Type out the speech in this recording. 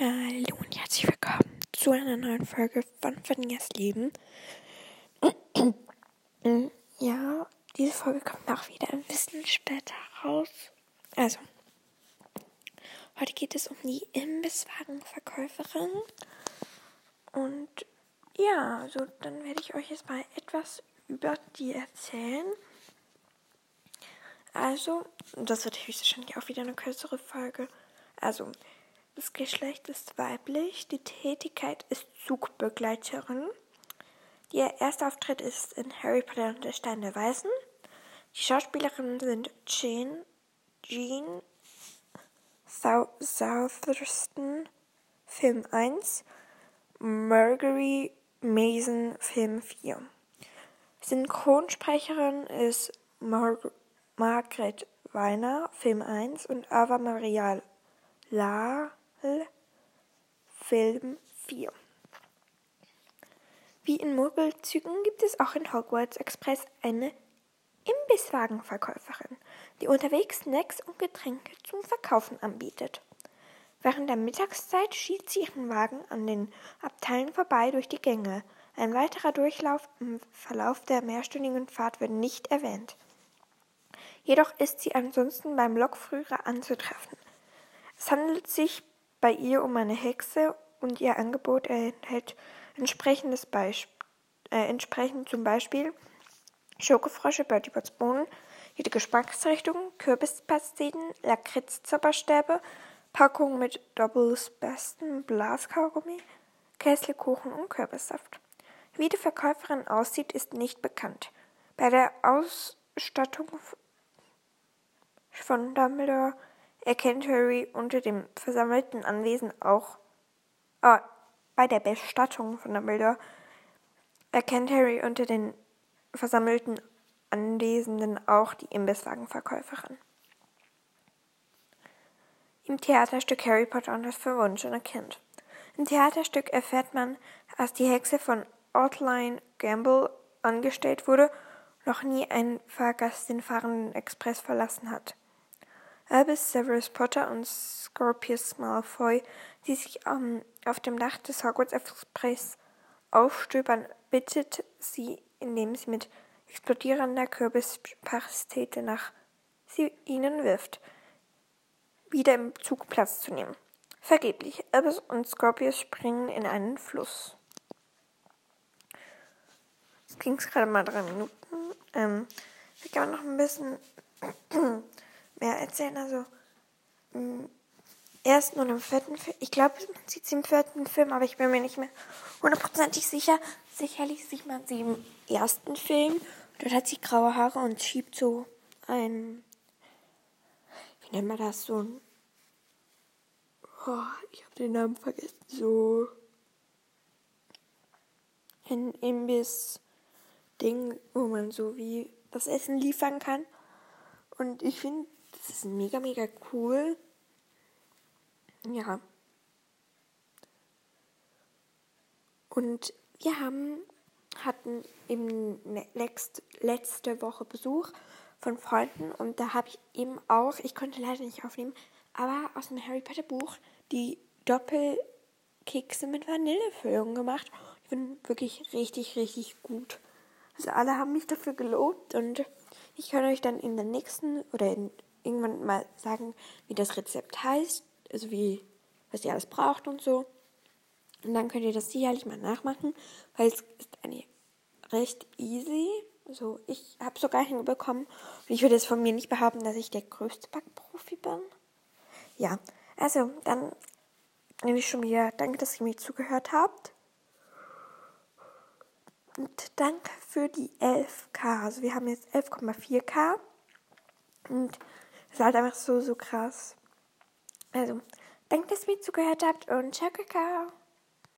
Hallo und herzlich willkommen zu einer neuen Folge von Vanillas Leben. ja, diese Folge kommt auch wieder ein bisschen später raus. Also, heute geht es um die Imbisswagenverkäuferin. Und ja, also dann werde ich euch jetzt mal etwas über die erzählen. Also, das wird höchstwahrscheinlich auch wieder eine kürzere Folge. Also, das Geschlecht ist weiblich, die Tätigkeit ist Zugbegleiterin. Ihr erster Auftritt ist in Harry Potter und der Stein der Weisen. Die Schauspielerinnen sind Jean, Jean Southerston, Film 1, Marguerite Mason, Film 4. Synchronsprecherin ist Mar Margret Weiner, Film 1 und Ava Maria La Film 4. Wie in Murgelzügen gibt es auch in Hogwarts Express eine Imbisswagenverkäuferin, die unterwegs Snacks und Getränke zum Verkaufen anbietet. Während der Mittagszeit schiebt sie ihren Wagen an den Abteilen vorbei durch die Gänge. Ein weiterer Durchlauf im Verlauf der mehrstündigen Fahrt wird nicht erwähnt. Jedoch ist sie ansonsten beim Lokführer anzutreffen. Es handelt sich bei ihr um eine Hexe und ihr Angebot enthält entsprechendes Beisp äh, entsprechend zum Beispiel Schokofrösche, Bertie Bots Bohnen, jede Geschmacksrichtung, Kürbispasteten, Lakritz-Zauberstäbe, Packungen mit Doubles besten Blaskaugummi, Käslekuchen und Kürbissaft. Wie die Verkäuferin aussieht, ist nicht bekannt. Bei der Ausstattung von Dumbledore erkennt Harry unter dem versammelten Anwesen auch äh, bei der Bestattung von Dumbledore erkennt Harry unter den versammelten Anwesenden auch die Imbisswagenverkäuferin. Im Theaterstück Harry Potter und das verwunschene Kind. Im Theaterstück erfährt man, als die Hexe von Outline Gamble angestellt wurde, noch nie ein Fahrgast den fahrenden Express verlassen hat. Albus Severus Potter und Scorpius Malfoy, die sich um, auf dem Dach des Hogwarts Express aufstöbern, bittet sie, indem sie mit explodierender Kürbispastete nach sie ihnen wirft, wieder im Zug Platz zu nehmen. Vergeblich. Albus und Scorpius springen in einen Fluss. Jetzt ging es gerade mal drei Minuten. Ähm, ich kann noch ein bisschen mehr erzählen. Also, mh, mm, erst nur im vierten Film. Ich glaube, man sieht sie im vierten Film, aber ich bin mir nicht mehr hundertprozentig sicher. Sicherlich sieht man sie im ersten Film. Dort hat sie graue Haare und schiebt so ein. Wie nennt man das? So ein. Oh, ich habe den Namen vergessen. So. Ein Imbiss-Ding, wo man so wie das Essen liefern kann. Und ich finde, das ist mega, mega cool. Ja. Und wir haben, hatten im lext, letzte Woche Besuch von Freunden und da habe ich eben auch, ich konnte leider nicht aufnehmen, aber aus dem Harry Potter Buch die Doppelkekse mit Vanillefüllung gemacht. Ich bin wirklich richtig, richtig gut. Also alle haben mich dafür gelobt und ich kann euch dann in der nächsten oder in irgendwann mal sagen, wie das Rezept heißt, also wie, was ihr alles braucht und so. Und dann könnt ihr das sicherlich mal nachmachen, weil es ist eine recht easy. Also ich habe sogar hinbekommen. Und ich würde es von mir nicht behaupten, dass ich der größte Backprofi bin. Ja, also dann nehme ich schon wieder danke, dass ihr mir zugehört habt. Und danke für die 11k. Also wir haben jetzt 11,4k. Und ist halt einfach so, so krass. Also, danke, dass ihr mir zugehört habt und ciao, kakao.